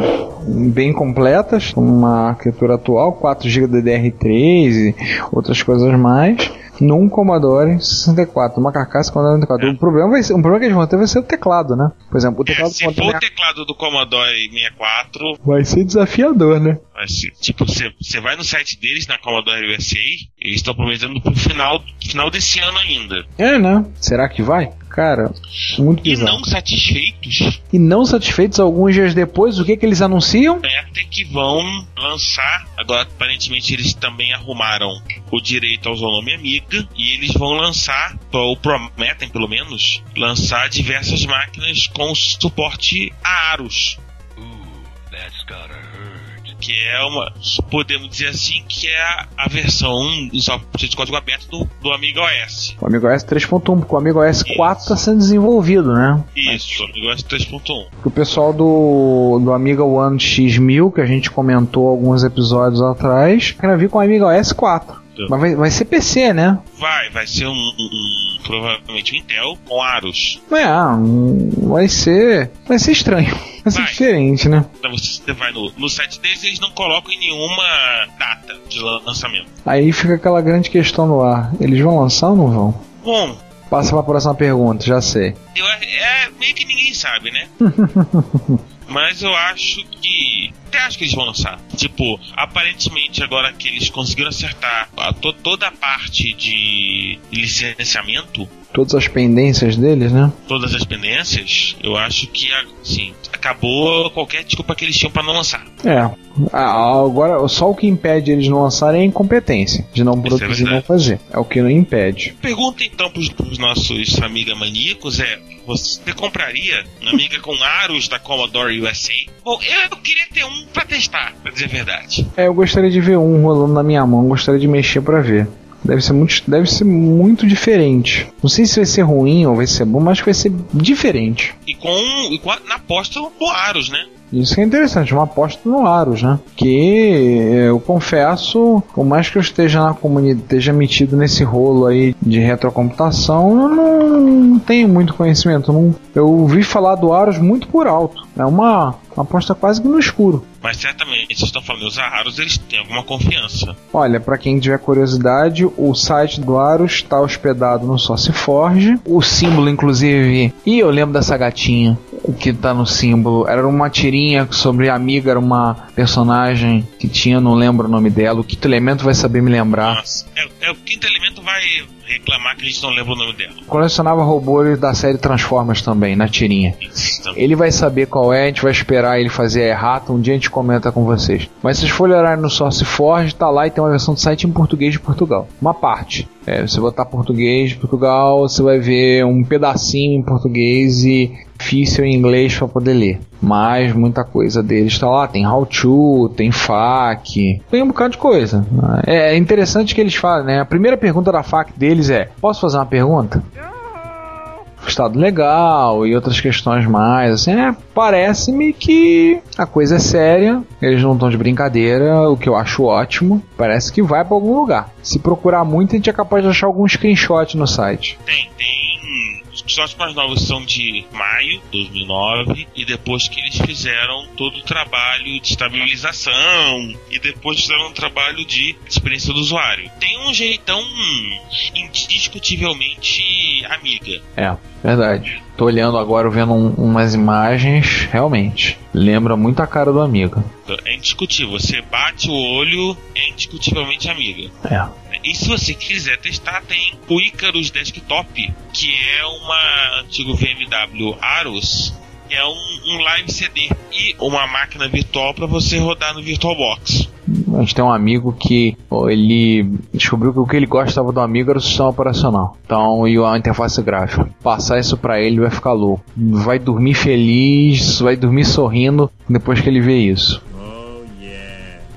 bem completas, uma arquitetura atual, 4 GB DDR3 e outras coisas mais num Commodore 64, uma carcaça Commodore 64. É. O problema vai ser, o problema que eles vão ter vai ser o teclado, né? Por exemplo, o é, teclado é, se for o teclado do Commodore 64, vai ser desafiador, né? Vai ser, tipo, você vai no site deles na Commodore USA, eles estão prometendo pro final, final desse ano ainda. É, né? Será que vai? Cara, muito bizarro. E não satisfeitos. E não satisfeitos, alguns dias depois, o que que eles anunciam? É que vão lançar, agora aparentemente eles também arrumaram o direito ao nome Amiga, e eles vão lançar, ou prometem pelo menos, lançar diversas máquinas com suporte a aros. Ooh, that's gotta que é uma, podemos dizer assim, que é a, a versão de código aberto do, do Amiga OS. O Amiga OS 3.1, porque o Amiga OS 4 está sendo desenvolvido, né? Isso, o Amiga OS 3.1. O pessoal do, do Amiga One X1000, que a gente comentou alguns episódios atrás, quer vir com o Amiga OS 4. Mas vai, vai ser PC, né? Vai, vai ser um, um, provavelmente um Intel com aros. É, vai ser. Vai ser estranho. Vai ser vai. diferente, né? Então você vai no, no site deles eles não colocam em nenhuma data de lançamento. Aí fica aquela grande questão no ar. Eles vão lançar ou não vão? Bom. Passa pra próxima pergunta, já sei. Eu, é, meio que ninguém sabe, né? <laughs> Mas eu acho que. Até acho que eles vão lançar. Tipo, aparentemente agora que eles conseguiram acertar a, to, toda a parte de licenciamento. Todas as pendências deles, né? Todas as pendências, eu acho que assim, acabou qualquer desculpa que eles tinham para não lançar. É. Agora, só o que impede eles não lançarem é a incompetência de não é produzir e é não fazer. É o que não impede. Pergunta então pros, pros nossos amiga maníacos é você compraria uma amiga com aros da Commodore USA? Bom, eu queria ter um pra testar, pra dizer a verdade. É, eu gostaria de ver um rolando na minha mão, gostaria de mexer para ver. Deve ser, muito, deve ser muito diferente. Não sei se vai ser ruim ou vai ser bom, mas vai ser diferente. E com, e com a, na aposta do Aros, né? Isso que é interessante, uma aposta no Aros, né? Que eu confesso, por mais que eu esteja na comunidade, esteja metido nesse rolo aí de retrocomputação, eu não tenho muito conhecimento. Não, eu ouvi falar do Aros muito por alto. É uma, uma aposta quase que no escuro. Mas certamente, vocês estão falando, os Aharos eles têm alguma confiança. Olha, para quem tiver curiosidade, o site do Aros está hospedado no SourceForge. O símbolo, inclusive, e eu lembro dessa gatinha que tá no símbolo. Era uma tirinha sobre a amiga, era uma personagem que tinha, não lembro o nome dela. O quinto elemento vai saber me lembrar. Nossa, é, é, o quinto elemento vai reclamar que a gente não lembra o nome dela. Colecionava robôs da série Transformers também, na tirinha. Isso, também. Ele vai saber qual é, a gente vai esperar ele fazer a errata, um dia a gente comenta com vocês. Mas se vocês forem olhar no SourceForge, tá lá e tem uma versão do site em português de Portugal. Uma parte. É, você botar português de Portugal, você vai ver um pedacinho em português e difícil em inglês para poder ler. Mas muita coisa deles está lá. Tem how to, tem FAQ, tem um bocado de coisa. É interessante que eles falam, né? A primeira pergunta da FAQ deles é: Posso fazer uma pergunta? estado legal e outras questões mais. Assim, é, parece-me que a coisa é séria, eles não estão de brincadeira, o que eu acho ótimo. Parece que vai para algum lugar. Se procurar muito, a gente é capaz de achar algum screenshot no site. Tem, tem. Os episódios mais novos são de maio de 2009 e depois que eles fizeram todo o trabalho de estabilização e depois fizeram um trabalho de experiência do usuário. Tem um jeitão indiscutivelmente amiga. É, verdade. Tô olhando agora, vendo um, umas imagens, realmente. Lembra muito a cara do amigo. É indiscutível. Você bate o olho, é indiscutivelmente amiga. É. E se você quiser testar, tem o Icarus Desktop, que é uma antigo VMW que é um, um live CD e uma máquina virtual para você rodar no VirtualBox. A gente tem um amigo que ele descobriu que o que ele gostava do amigo era o sistema operacional. Então, e a interface gráfica. Passar isso para ele vai ficar louco. Vai dormir feliz, vai dormir sorrindo depois que ele vê isso.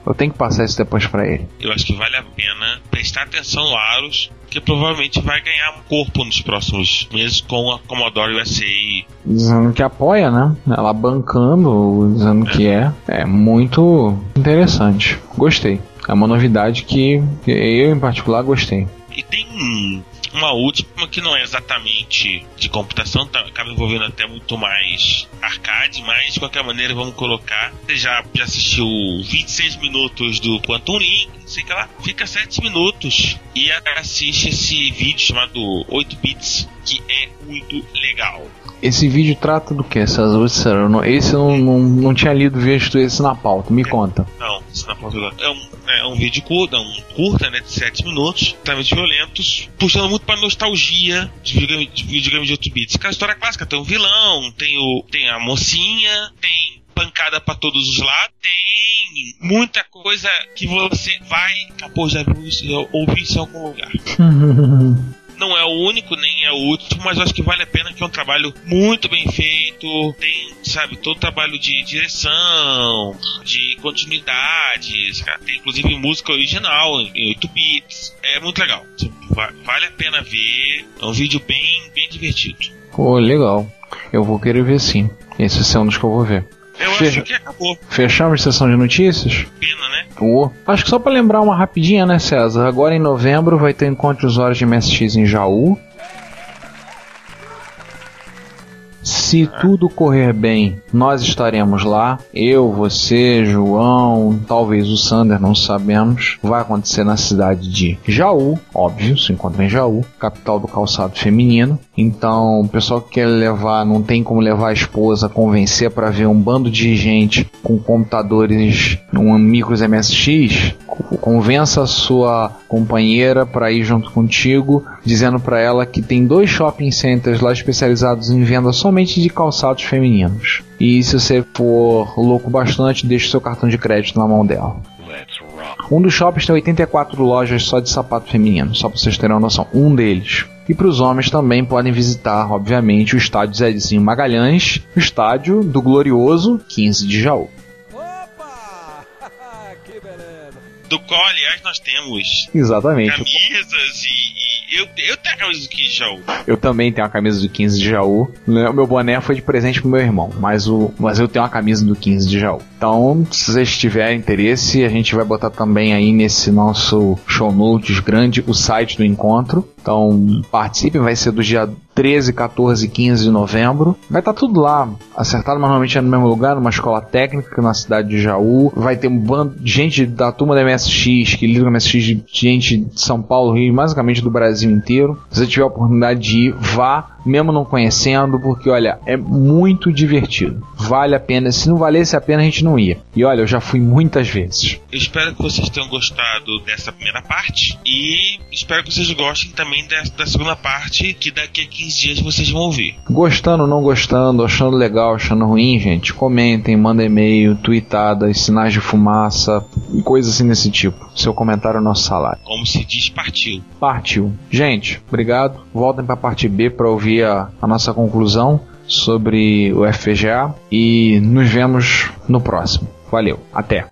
Eu tenho que passar isso depois para ele. Eu acho que vale a pena prestar atenção no Aros, que provavelmente vai ganhar um corpo nos próximos meses com a Commodore USA. Dizendo que apoia, né? Ela bancando, dizendo é. que é. É muito interessante. Gostei. É uma novidade que eu, em particular, gostei. E tem uma última que não é exatamente de computação, tá, acaba envolvendo até muito mais arcade, mas de qualquer maneira vamos colocar. Você já, já assistiu 26 minutos do Quantum Link, não sei o que lá, fica 7 minutos e assiste esse vídeo chamado 8 bits, que é muito legal. Esse vídeo trata do que, César? Esse eu não, não, não tinha lido visto esse na pauta, me conta. Não, esse na pauta é um, é um vídeo curto, é um curta, né, de 7 minutos, extremamente violentos, puxando muito pra nostalgia de videogame de, videogame de 8 bits. Aquela história clássica, tem o vilão, tem, o, tem a mocinha, tem pancada para todos os lados, tem muita coisa que você vai, capô, já viu, ouvir isso em algum lugar. <laughs> não é o único, nem é o último, mas acho que vale a pena que é um trabalho muito bem feito, tem, sabe, todo o trabalho de direção, de continuidade, tem inclusive música original em 8 bits, é muito legal. Vale a pena ver, é um vídeo bem, bem divertido. Pô, legal. Eu vou querer ver sim. Esse é um dos que eu vou ver. Eu Fecha... acho que acabou. Fechamos a sessão de notícias? Pena, né? Oh. Acho que só para lembrar uma rapidinha, né, César? Agora em novembro vai ter encontro de usuários de MSX em Jaú. Se tudo correr bem, nós estaremos lá. Eu, você, João, talvez o Sander, não sabemos. Vai acontecer na cidade de Jaú, óbvio, se encontra em Jaú, capital do calçado feminino. Então, o pessoal que quer levar, não tem como levar a esposa, convencer para ver um bando de gente com computadores, um micros MSX, convença a sua companheira para ir junto contigo, dizendo para ela que tem dois shopping centers lá especializados em venda somente de calçados femininos. E se você for louco bastante, deixe seu cartão de crédito na mão dela. Um dos shoppings tem 84 lojas só de sapato feminino, só para vocês terem uma noção. Um deles. E para os homens também podem visitar, obviamente, o estádio Zezinho Magalhães, o estádio do glorioso 15 de Jaú. Do qual, aliás, nós temos Exatamente. camisas e, e Eu, eu tenho a camisa do 15 de Jaú. Eu também tenho a camisa do 15 de Jaú. Né, O meu boné foi de presente pro meu irmão, mas, o, mas eu tenho a camisa do 15 de Jaú. Então, se vocês tiverem interesse, a gente vai botar também aí nesse nosso show notes grande o site do encontro. Então, participem, vai ser do dia 13, 14 e 15 de novembro. Vai estar tudo lá, acertado, mas normalmente é no mesmo lugar, numa escola técnica na cidade de Jaú. Vai ter um bando de gente da turma da MSX, que lida com MSX, de gente de São Paulo, Rio, basicamente do Brasil inteiro. Se você tiver a oportunidade de ir, vá, mesmo não conhecendo, porque olha, é muito divertido. Vale a pena. Se não valesse a pena, a gente não ia. E olha, eu já fui muitas vezes. Eu espero que vocês tenham gostado dessa primeira parte e espero que vocês gostem também dessa, da segunda parte, que daqui a 15 dias vocês vão ouvir. Gostando, não gostando, achando legal, achando ruim, gente, comentem, mandem e-mail, tweetadas, sinais de fumaça, coisas assim desse tipo. Seu comentário é nosso salário. Como se diz, partiu. Partiu. Gente, obrigado. Voltem para a parte B para ouvir a, a nossa conclusão sobre o FPGA e nos vemos no próximo. Valeu, até.